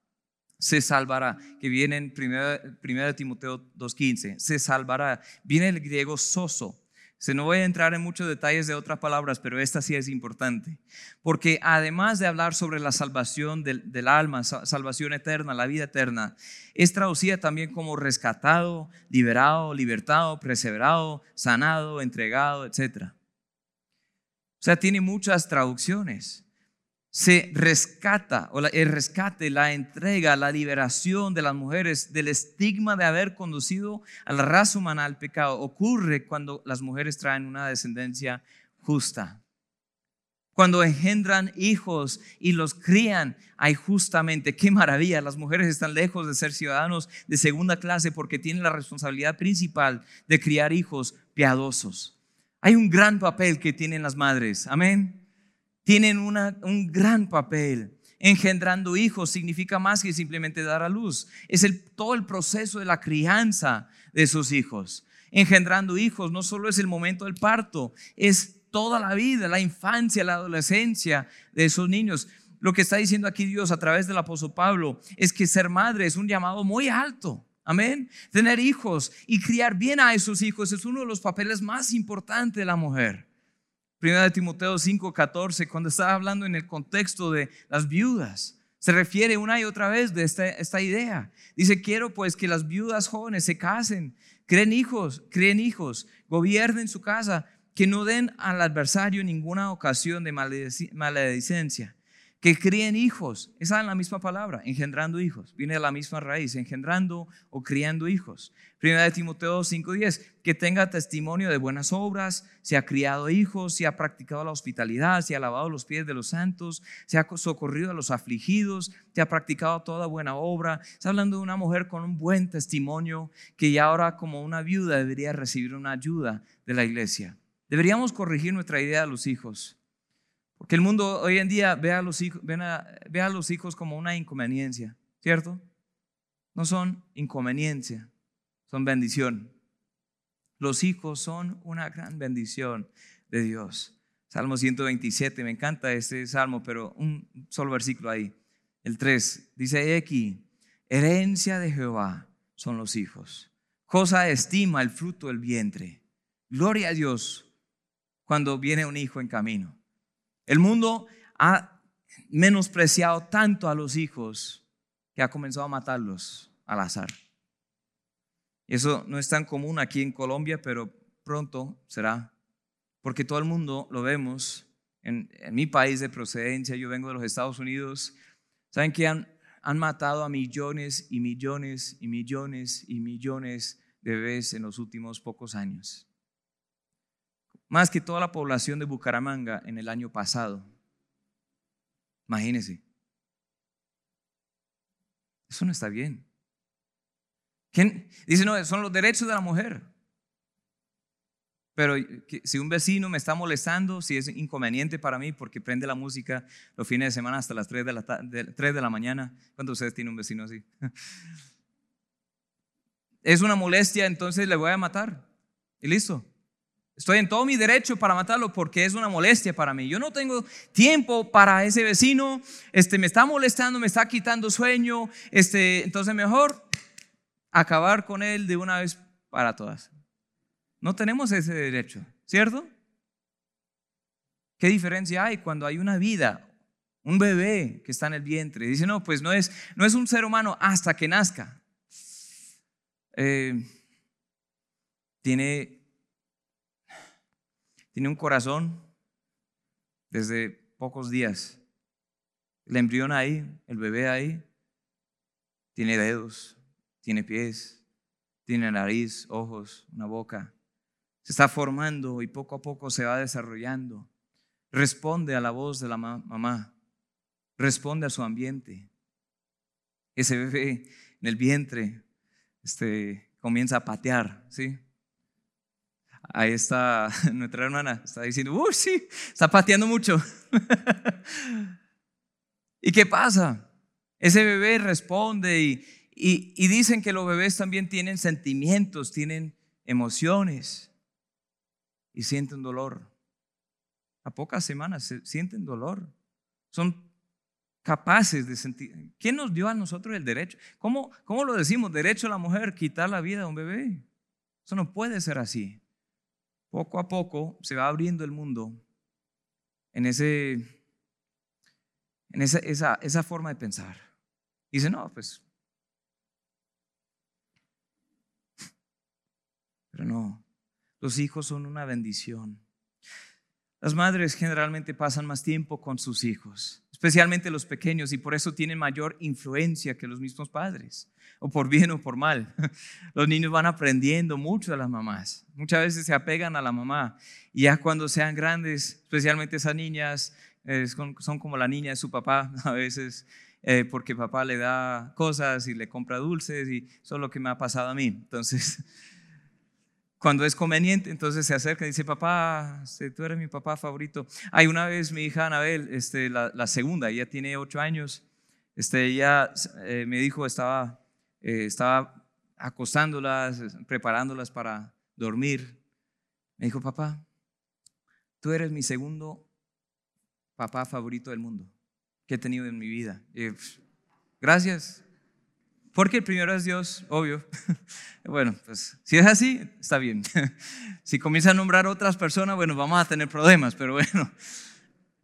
se salvará, que viene en 1 Timoteo 2.15, se salvará, viene el griego soso, se no voy a entrar en muchos detalles de otras palabras, pero esta sí es importante. Porque además de hablar sobre la salvación del, del, alma, salvación eterna, la vida eterna, es traducida también como rescatado, liberado, libertado, perseverado, sanado, entregado, etc. O sea, tiene muchas traducciones se rescata, o el rescate, la entrega, la liberación de las mujeres del estigma de haber conducido a la raza humana al pecado, ocurre cuando las mujeres traen una descendencia justa. Cuando engendran hijos y los crían, hay justamente, qué maravilla, las mujeres están lejos de ser ciudadanos de segunda clase porque tienen la responsabilidad principal de criar hijos piadosos. Hay un gran papel que tienen las madres, amén tienen un gran papel. Engendrando hijos significa más que simplemente dar a luz. Es todo el proceso de la crianza de sus hijos. Engendrando hijos no solo es el momento del parto, es toda la vida, la infancia, la adolescencia de esos niños. Lo que está diciendo aquí Dios a través del apóstol Pablo es que ser madre es un llamado muy alto. Amén. Tener hijos y criar bien a esos hijos es uno de los papeles más importantes de la mujer. Primera de Timoteo 5:14, cuando está hablando en el contexto de las viudas, se refiere una y otra vez de esta, esta idea. Dice, quiero pues que las viudas jóvenes se casen, creen hijos, creen hijos, gobiernen su casa, que no den al adversario ninguna ocasión de maledicencia que críen hijos. Esa es la misma palabra, engendrando hijos. Viene de la misma raíz, engendrando o criando hijos. Primera de Timoteo 5:10, que tenga testimonio de buenas obras, se ha criado hijos, se ha practicado la hospitalidad, se ha lavado los pies de los santos, se ha socorrido a los afligidos, se ha practicado toda buena obra. Está hablando de una mujer con un buen testimonio que ya ahora como una viuda debería recibir una ayuda de la iglesia. Deberíamos corregir nuestra idea de los hijos. Porque el mundo hoy en día ve a los hijos, ve a los hijos como una inconveniencia, ¿cierto? No son inconveniencia, son bendición. Los hijos son una gran bendición de Dios. Salmo 127, me encanta este salmo, pero un solo versículo ahí. El 3 dice aquí, herencia de Jehová son los hijos. Cosa estima el fruto del vientre. Gloria a Dios cuando viene un hijo en camino. El mundo ha menospreciado tanto a los hijos que ha comenzado a matarlos al azar. Eso no es tan común aquí en Colombia, pero pronto será, porque todo el mundo lo vemos en, mi país de procedencia, yo vengo de los Estados Unidos, saben que han, han matado a millones y millones y millones y millones de bebés en los últimos pocos años más que toda la población de Bucaramanga en el año pasado. Imagínense. Eso no está bien. ¿Quién? Dice, no, son los derechos de la mujer. Pero si un vecino me está molestando, si es inconveniente para mí porque prende la música los fines de semana hasta las 3 de la, 3 de la mañana, ¿cuántos de ustedes tienen un vecino así? Es una molestia, entonces le voy a matar. Y listo. Estoy en todo mi derecho para matarlo porque es una molestia para mí. Yo no tengo tiempo para ese vecino, este, me está molestando, me está quitando sueño, este, entonces mejor acabar con él de una vez para todas. No tenemos ese derecho, ¿cierto? ¿Qué diferencia hay cuando hay una vida, un bebé que está en el vientre? Dice, no, pues no es, no es un ser humano hasta que nazca. Eh, tiene tiene un corazón desde pocos días. El embrión ahí, el bebé ahí, tiene dedos, tiene pies, tiene nariz, ojos, una boca. Se está formando y poco a poco se va desarrollando. Responde a la voz de la mamá, responde a su ambiente. Ese bebé en el vientre este, comienza a patear, ¿sí? Ahí está nuestra hermana, está diciendo, uy, sí, está pateando mucho. ¿Y qué pasa? Ese bebé responde y, dicen que los bebés también tienen sentimientos, tienen emociones y sienten dolor. A pocas semanas sienten dolor. Son capaces de sentir. ¿Quién nos dio a nosotros el derecho? ¿Cómo, ¿Cómo lo decimos? Derecho a la mujer, quitar la vida de un bebé. Eso no puede ser así. Poco a poco se va abriendo el mundo en, ese, en esa, esa, esa forma de pensar. Dice, no, pues Pero no, los hijos son una bendición. Las madres generalmente pasan más tiempo con sus hijos, especialmente los pequeños, y por eso tienen mayor influencia que los mismos padres, o por bien o por mal. Los niños van aprendiendo mucho de las mamás. Muchas veces se apegan a la mamá, y ya cuando sean grandes, especialmente esas niñas, son como la niña de su papá a veces, eh, porque papá le da cosas y le compra dulces, y eso es lo que me ha pasado a mí. Entonces cuando es conveniente, entonces se acerca y dice, papá, este, tú eres mi papá favorito. Hay una vez mi hija Anabel, este, la, segunda, ella tiene ocho años, este, ella eh, me dijo, estaba, eh, estaba acostándolas, preparándolas para dormir. Me dijo, papá, tú eres mi segundo papá favorito del mundo que he tenido en mi vida. Gracias, porque el primero es Dios, obvio. Bueno, pues si es así, está bien. Si comienza a nombrar otras personas, bueno, vamos a tener problemas, pero bueno.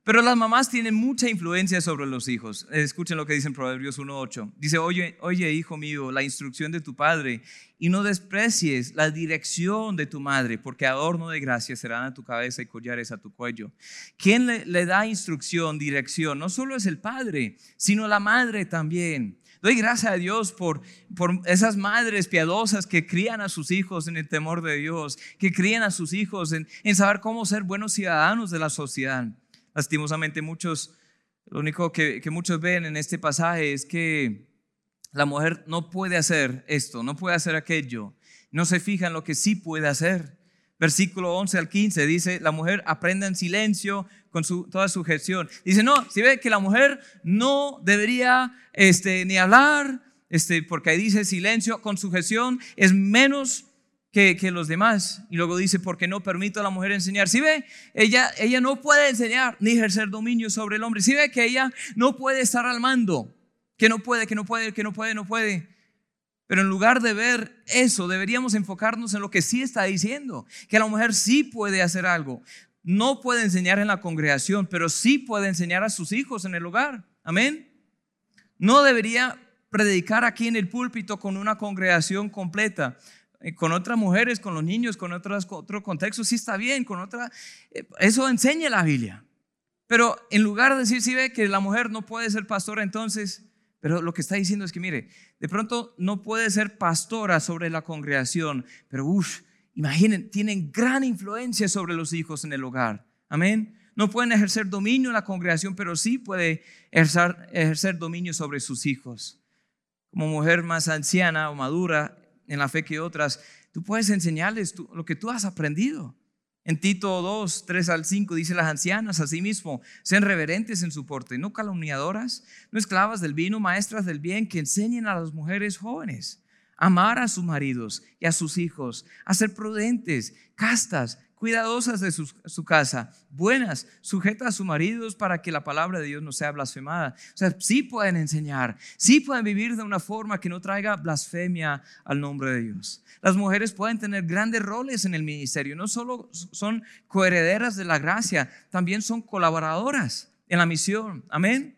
Pero las mamás tienen mucha influencia sobre los hijos. Escuchen lo que dice en Proverbios 1.8. Dice, oye, oye, hijo mío, la instrucción de tu padre y no desprecies la dirección de tu madre, porque adorno de gracia serán a tu cabeza y collares a tu cuello. ¿Quién le, le da instrucción, dirección? No solo es el padre, sino la madre también. Doy gracias a Dios por, por esas madres piadosas que crían a sus hijos en el temor de Dios, que crían a sus hijos en, en saber cómo ser buenos ciudadanos de la sociedad. Lastimosamente muchos, lo único que, que muchos ven en este pasaje es que la mujer no puede hacer esto, no puede hacer aquello, no se fija en lo que sí puede hacer. Versículo 11 al 15 dice, la mujer aprende en silencio con su, toda sujeción. Dice, no, si ve que la mujer no debería este, ni hablar, este, porque ahí dice silencio con sujeción, es menos que, que, los demás. Y luego dice, porque no permito a la mujer enseñar. Si ve, ella, ella no puede enseñar ni ejercer dominio sobre el hombre. Si ve que ella no puede estar al mando, que no puede, que no puede, que no puede, no puede. Pero en lugar de ver eso, deberíamos enfocarnos en lo que sí está diciendo, que la mujer sí puede hacer algo. No puede enseñar en la congregación, pero sí puede enseñar a sus hijos en el hogar. Amén. No debería predicar aquí en el púlpito con una congregación completa, eh, con otras mujeres, con los niños, con otros, otro contexto, sí está bien, con otra, eh, eso enseña la Biblia. Pero en lugar de decir, si ve que la mujer no puede ser pastora, entonces pero lo que está diciendo es que, mire, de pronto no puede ser pastora sobre la congregación, pero uff, imaginen, tienen gran influencia sobre los hijos en el hogar. Amén. No pueden ejercer dominio en la congregación, pero sí puede ejercer, ejercer dominio sobre sus hijos. Como mujer más anciana o madura en la fe que otras, tú puedes enseñarles lo que tú has aprendido. En Tito 2, 3 al 5 dice las ancianas asimismo, sean reverentes en su porte, no calumniadoras, no esclavas del vino, maestras del bien, que enseñen a las mujeres jóvenes amar a sus maridos y a sus hijos, a ser prudentes, castas, cuidadosas de su, casa, buenas, sujetas a sus maridos para que la palabra de Dios no sea blasfemada. O sea, sí pueden enseñar, sí pueden vivir de una forma que no traiga blasfemia al nombre de Dios. Las mujeres pueden tener grandes roles en el ministerio, no solo son coherederas de la gracia, también son colaboradoras en la misión. Amén.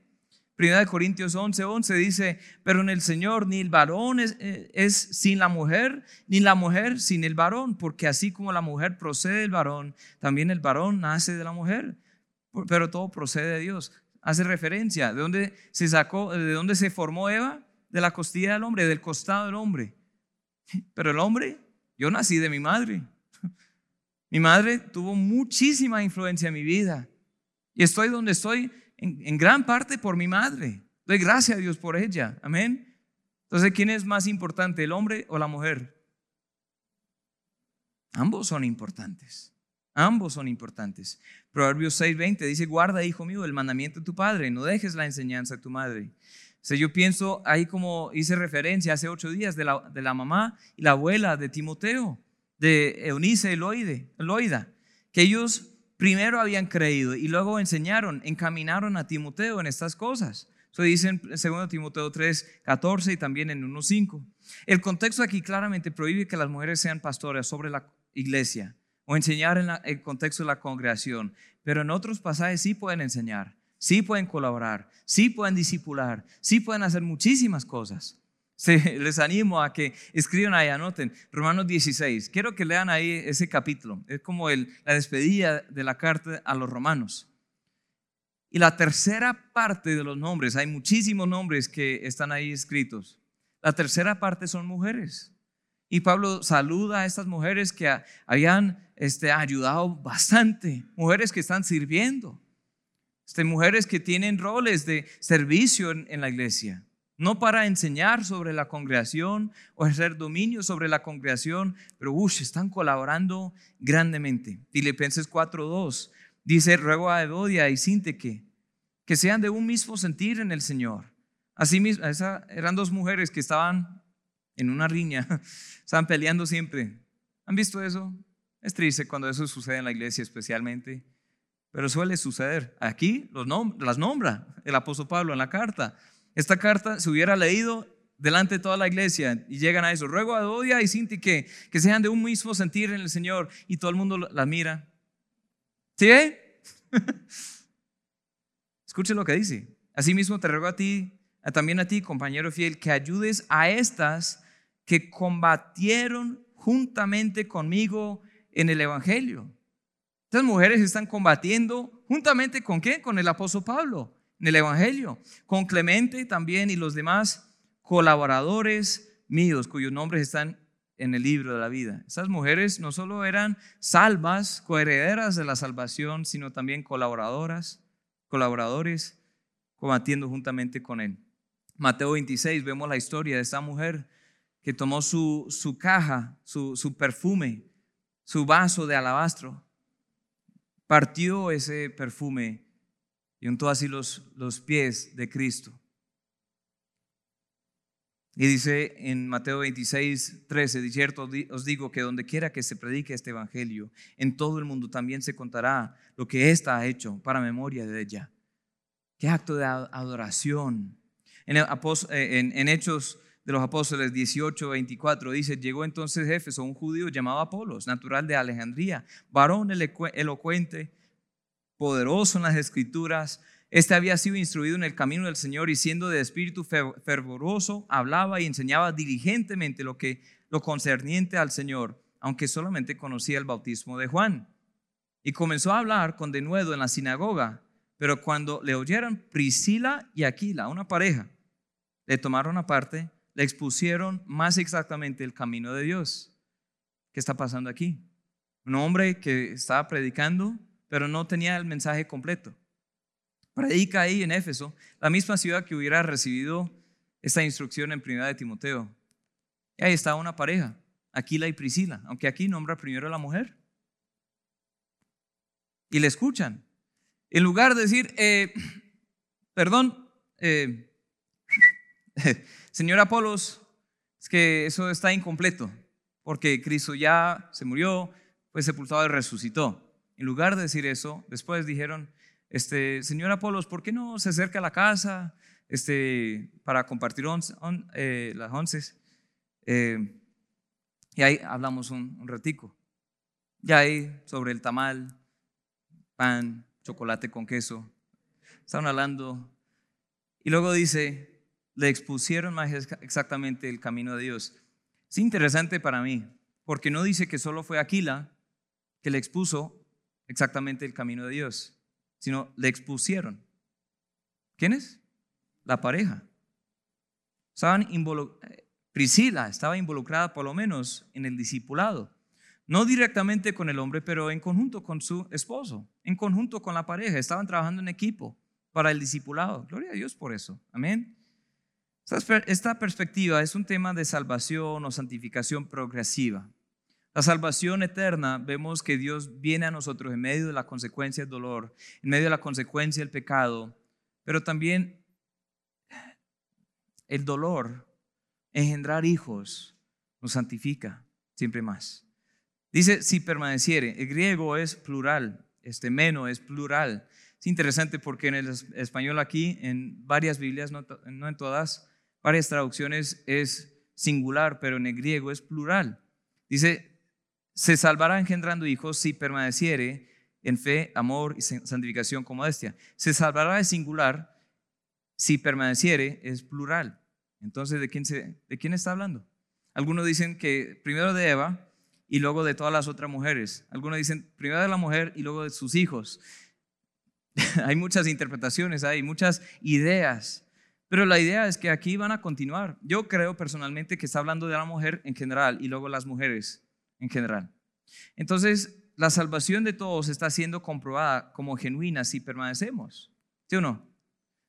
Primera de Corintios 11, 11 dice, pero en el Señor ni el varón eh, es, sin la mujer, ni la mujer sin el varón, porque así como la mujer procede del varón, también el varón nace de la mujer, pero todo procede de Dios. Hace referencia, ¿de dónde se sacó, de dónde se formó Eva? De la costilla del hombre, del costado del hombre. Pero el hombre, yo nací de mi madre. Mi madre tuvo muchísima influencia en mi vida. Y estoy donde estoy en, gran parte por mi madre. Doy gracias a Dios por ella. Amén. Entonces, ¿quién es más importante, el hombre o la mujer? Ambos son importantes. Ambos son importantes. Proverbios 6:20 dice, guarda, hijo mío, el mandamiento de tu padre, no dejes la enseñanza de tu madre. O yo pienso ahí como hice referencia hace ocho días de la, de la mamá y la abuela de Timoteo, de Eunice Eloide, Eloida, que ellos primero habían creído y luego enseñaron, encaminaron a Timoteo en estas cosas. Eso dice en 2 Timoteo 3, 14 y también en 1.5. El contexto aquí claramente prohíbe que las mujeres sean pastoras sobre la iglesia o enseñar en el contexto de la congregación, pero en otros pasajes sí pueden enseñar, sí pueden colaborar, sí pueden disipular, sí pueden hacer muchísimas cosas. les animo a que escriban ahí, anoten, Romanos 16. Quiero que lean ahí ese capítulo. Es como el, la despedida de la carta a los romanos. Y la tercera parte de los nombres, hay muchísimos nombres que están ahí escritos. La tercera parte son mujeres. Y Pablo saluda a estas mujeres que habían este, ayudado bastante, mujeres que están sirviendo, este, mujeres que tienen roles de servicio en la iglesia no para enseñar sobre la congregación o ejercer dominio sobre la congregación, pero uff, están colaborando grandemente. Filipenses 4.2 dice, ruego a Evodia y Sinteque que sean de un mismo sentir en el Señor. Asimismo, esa, eran dos mujeres que estaban en una riña, estaban peleando siempre. ¿Han visto eso? Es triste cuando eso sucede en la iglesia especialmente, pero suele suceder. Aquí los las nombra el apóstol Pablo en la carta. Esta carta se hubiera leído delante de toda la iglesia y llegan a eso. Ruego a Odia y Sinti que, que sean de un mismo sentir en el Señor y todo el mundo la mira. ¿Sí? Escuche lo que dice. Asimismo te ruego a ti, también a ti, compañero fiel, que ayudes a estas que combatieron juntamente conmigo en el Evangelio. Estas mujeres están combatiendo juntamente con qué? Con el apóstol Pablo en el Evangelio, con Clemente también y los demás colaboradores míos cuyos nombres están en el libro de la vida. Esas mujeres no solo eran salvas, coherederas de la salvación, sino también colaboradoras, colaboradores, combatiendo juntamente con él. Mateo 26, vemos la historia de esta mujer que tomó su, su caja, su, su perfume, su vaso de alabastro, partió ese perfume y untó así los, los pies de Cristo. Y dice en Mateo 26, 13, de cierto os digo que donde quiera que se predique este evangelio, en todo el mundo también se contará lo que ésta ha hecho para memoria de ella. Qué acto de adoración. En, en, en Hechos de los Apóstoles 18, 24 dice, llegó entonces Éfeso un judío llamado Apolos, natural de Alejandría, varón elocuente poderoso en las escrituras. Este había sido instruido en el camino del Señor y siendo de espíritu fervoroso, hablaba y enseñaba diligentemente lo que lo concerniente al Señor, aunque solamente conocía el bautismo de Juan. Y comenzó a hablar con denuedo en la sinagoga, pero cuando le oyeron Priscila y Aquila, una pareja, le tomaron aparte, le expusieron más exactamente el camino de Dios. ¿Qué está pasando aquí? Un hombre que estaba predicando pero no tenía el mensaje completo. Predica ahí en Éfeso, la misma ciudad que hubiera recibido esta instrucción en primera de Timoteo. Y ahí estaba una pareja, Aquila y Priscila, aunque aquí nombra primero a la mujer. Y le escuchan. En lugar de decir, eh, perdón, eh, señor Apolos, es que eso está incompleto, porque Cristo ya se murió, fue sepultado y resucitó. En lugar de decir eso, después dijeron, este, señor Apolos, ¿por qué no se acerca a la casa este, para compartir eh, las once? Eh, y ahí hablamos un, un ratico. Ya ahí sobre el tamal, pan, chocolate con queso. Estaban hablando. Y luego dice, le expusieron más exactamente el camino de Dios. Es interesante para mí, porque no dice que solo fue Aquila que le expuso exactamente el camino de Dios, sino le expusieron. ¿Quiénes? La pareja. Estaban Priscila estaba involucrada por lo menos en el discipulado. No directamente con el hombre, pero en conjunto con su esposo, en conjunto con la pareja. Estaban trabajando en equipo para el discipulado. Gloria a Dios por eso. Amén. Esta perspectiva es un tema de salvación o santificación progresiva. La salvación eterna, vemos que Dios viene a nosotros en medio de la consecuencia del dolor, en medio de la consecuencia del pecado, pero también el dolor, engendrar hijos, nos santifica siempre más. Dice, si permaneciere, el griego es plural, este meno es plural. Es interesante porque en el español aquí, en varias Biblias, no, en todas, varias traducciones es singular, pero en el griego es plural. Dice, se salvará engendrando hijos si permaneciere en fe, amor y santificación como modestia. Se salvará de singular si permaneciere es plural. Entonces, ¿de quién, se, ¿de quién está hablando? Algunos dicen que primero de Eva y luego de todas las otras mujeres. Algunos dicen primero de la mujer y luego de sus hijos. hay muchas interpretaciones, hay muchas ideas. Pero la idea es que aquí van a continuar. Yo creo personalmente que está hablando de la mujer en general y luego las mujeres en general. Entonces, la salvación de todos está siendo comprobada como genuina si permanecemos. ¿Sí o no?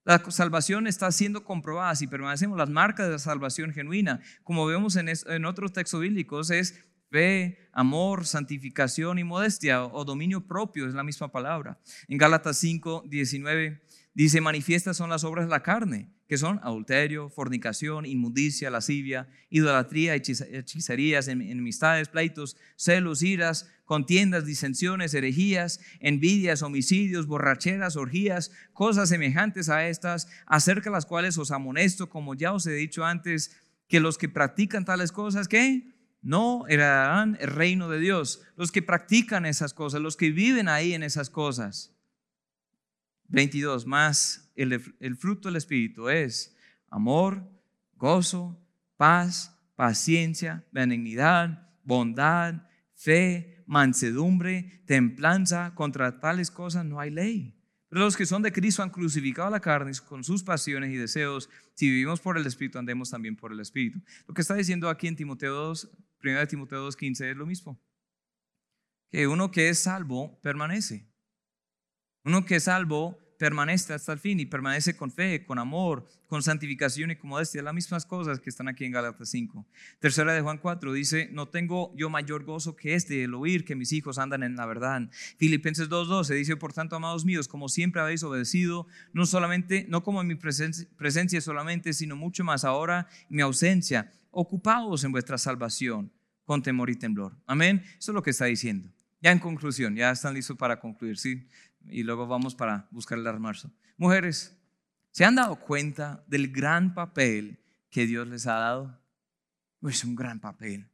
La salvación está siendo comprobada si permanecemos. Las marcas de la salvación genuina, como vemos en, otros textos bíblicos, es fe, amor, santificación y modestia o dominio propio, es la misma palabra. En Gálatas 5, 19 dice, manifiestas son las obras de la carne, que son adulterio, fornicación, inmundicia, lascivia, idolatría, hechicerías, enemistades, pleitos, celos, iras, contiendas, disensiones, herejías, envidias, homicidios, borracheras, orgías, cosas semejantes a estas, acerca de las cuales os amonesto, como ya os he dicho antes, que los que practican tales cosas, ¿qué? no heredarán el reino de Dios. Los que practican esas cosas, los que viven ahí en esas cosas. 22. Más el, fruto del Espíritu es amor, gozo, paz, paciencia, benignidad, bondad, fe, mansedumbre, templanza. Contra tales cosas no hay ley. Pero los que son de Cristo han crucificado la carne con sus pasiones y deseos. Si vivimos por el Espíritu, andemos también por el Espíritu. Lo que está diciendo aquí en Timoteo 2, 1 Timoteo 2.15 es lo mismo. Que uno que es salvo permanece. Uno que es salvo permanece hasta el fin y permanece con fe, con amor, con santificación y con modestia, las mismas cosas que están aquí en Galatas 5. Tercera de Juan 4 dice, no tengo yo mayor gozo que este, el oír que mis hijos andan en la verdad. Filipenses 2.12 dice, por tanto, amados míos, como siempre habéis obedecido, no solamente, no como en mi presencia solamente, sino mucho más ahora en mi ausencia ocupados en vuestra salvación con temor y temblor. Amén. Eso es lo que está diciendo. Ya en conclusión, ya están listos para concluir, ¿sí? Y luego vamos para buscar el almuerzo. Mujeres, ¿se han dado cuenta del gran papel que Dios les ha dado? Es un gran papel.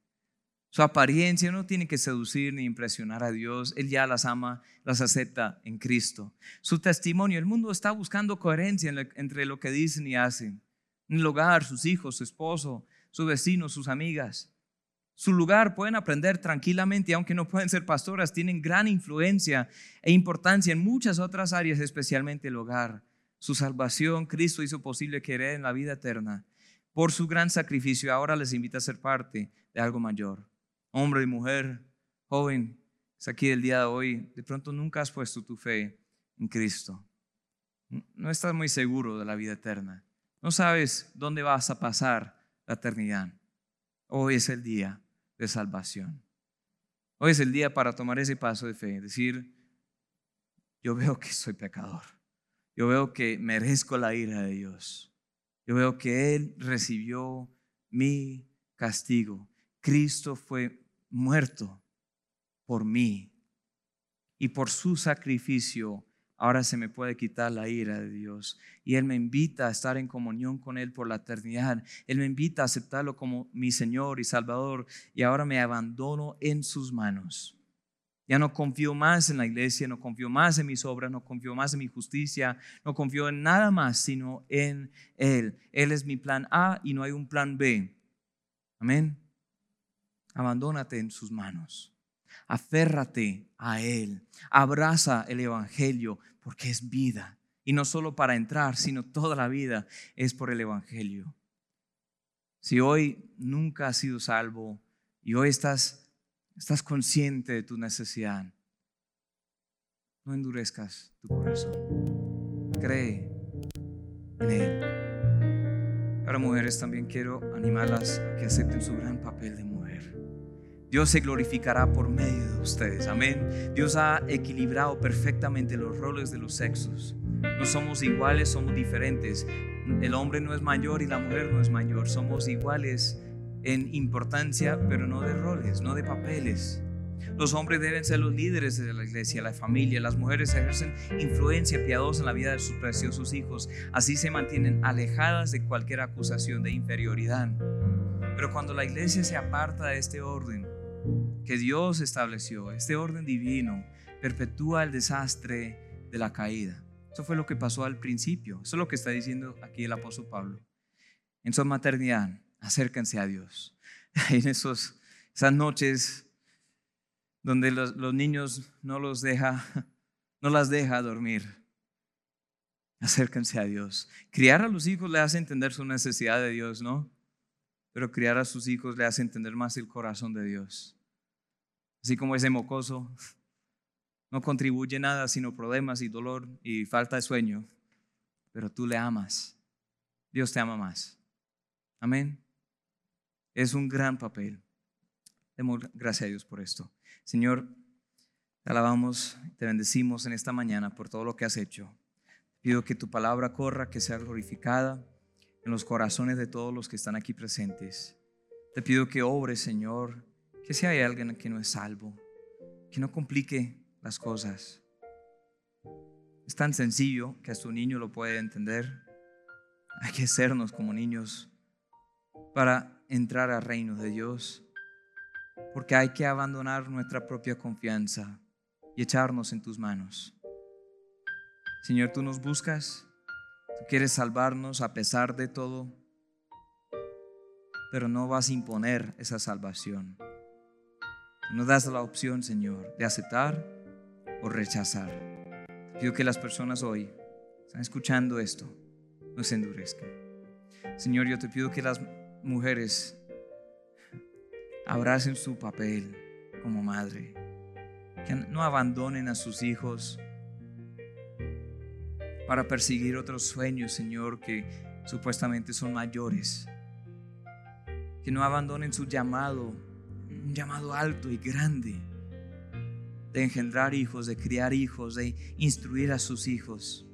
Su apariencia no tiene que seducir ni impresionar a Dios. Él ya las ama, las acepta en Cristo. Su testimonio, el mundo está buscando coherencia entre lo que dicen y hacen. En el hogar, sus hijos, su esposo, sus vecinos, sus amigas. Su lugar pueden aprender tranquilamente, aunque no pueden ser pastoras, tienen gran influencia e importancia en muchas otras áreas, especialmente el hogar. Su salvación, Cristo hizo posible que en la vida eterna. Por su gran sacrificio, ahora les invita a ser parte de algo mayor. Hombre y mujer, joven, es aquí el día de hoy, de pronto nunca has puesto tu fe en Cristo. No estás muy seguro de la vida eterna. No sabes dónde vas a pasar la eternidad. Hoy es el día de salvación. Hoy es el día para tomar ese paso de fe, decir, yo veo que soy pecador, yo veo que merezco la ira de Dios, yo veo que Él recibió mi castigo, Cristo fue muerto por mí y por su sacrificio ahora se me puede quitar la ira de Dios. Y Él me invita a estar en comunión con Él por la eternidad. Él me invita a aceptarlo como mi Señor y Salvador. Y ahora me abandono en sus manos. Ya no confío más en la iglesia, no confío más en mis obras, no confío más en mi justicia, no confío en nada más, sino en Él. Él es mi plan A y no hay un plan B. Amén. Abandónate en sus manos aférrate a Él, abraza el Evangelio porque es vida. Y no solo para entrar, sino toda la vida es por el Evangelio. Si hoy nunca has sido salvo y hoy estás, estás consciente de tu necesidad, no endurezcas tu corazón. Cree en Él. Ahora mujeres también quiero animarlas a que acepten su gran papel de mujer Dios se glorificará por medio de ustedes. Amén. Dios ha equilibrado perfectamente los roles de los sexos. No somos iguales, somos diferentes. El hombre no es mayor y la mujer no es mayor. Somos iguales en importancia, pero no de roles, no de papeles. Los hombres deben ser los líderes de la iglesia, la familia. Las mujeres ejercen influencia piadosa en la vida de sus preciosos hijos. Así se mantienen alejadas de cualquier acusación de inferioridad. Pero cuando la iglesia se aparta de este orden que Dios estableció, este orden divino, perpetúa el desastre de la caída. Eso fue lo que pasó al principio. Eso es lo que está diciendo aquí el apóstol Pablo. En su maternidad, acérquense a Dios. En esos, esas noches donde los, niños no los deja, no las deja dormir. Acérquense a Dios. Criar a los hijos le hace entender su necesidad de Dios, ¿no? Pero criar a sus hijos le hace entender más el corazón de Dios. Así como ese mocoso no contribuye nada sino problemas y dolor y falta de sueño, pero tú le amas. Dios te ama más. Amén. Es un gran papel. Demos gracias a Dios por esto. Señor, te alabamos, te bendecimos en esta mañana por todo lo que has hecho. Pido que tu palabra corra, que sea glorificada en los corazones de todos los que están aquí presentes. Te pido que obres, Señor, que si hay alguien que no es salvo, que no complique las cosas. Es tan sencillo que hasta un niño lo puede entender. Hay que sernos como niños para entrar al reino de Dios, porque hay que abandonar nuestra propia confianza y echarnos en tus manos. Señor, tú nos buscas, tú quieres salvarnos a pesar de todo, pero no vas a imponer esa salvación. Nos das la opción, Señor, de aceptar o rechazar. Pido que las personas hoy están escuchando esto, no se endurezcan. Señor, yo te pido que las mujeres abracen su papel como madre, que no abandonen a sus hijos para perseguir otros sueños, Señor, que supuestamente son mayores. Que no abandonen su llamado, llamado alto y grande de engendrar hijos, de criar hijos, de instruir a sus hijos.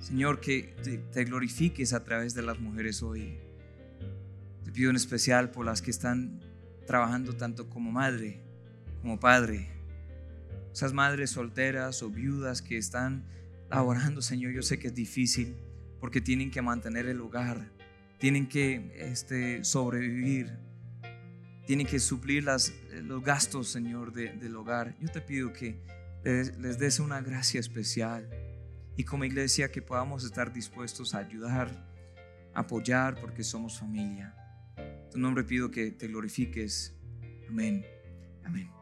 Señor, que te, glorifiques a través de las mujeres hoy. Te pido en especial por las que están trabajando tanto como madre, como padre. Esas madres solteras o viudas que están laborando, Señor, yo sé que es difícil porque tienen que mantener el hogar, tienen que este, sobrevivir tienen que suplir las, los gastos, Señor, del hogar. Yo te pido que les, les des una gracia especial y como iglesia que podamos estar dispuestos a ayudar, apoyar, porque somos familia. En tu nombre pido que te glorifiques. Amén. Amén.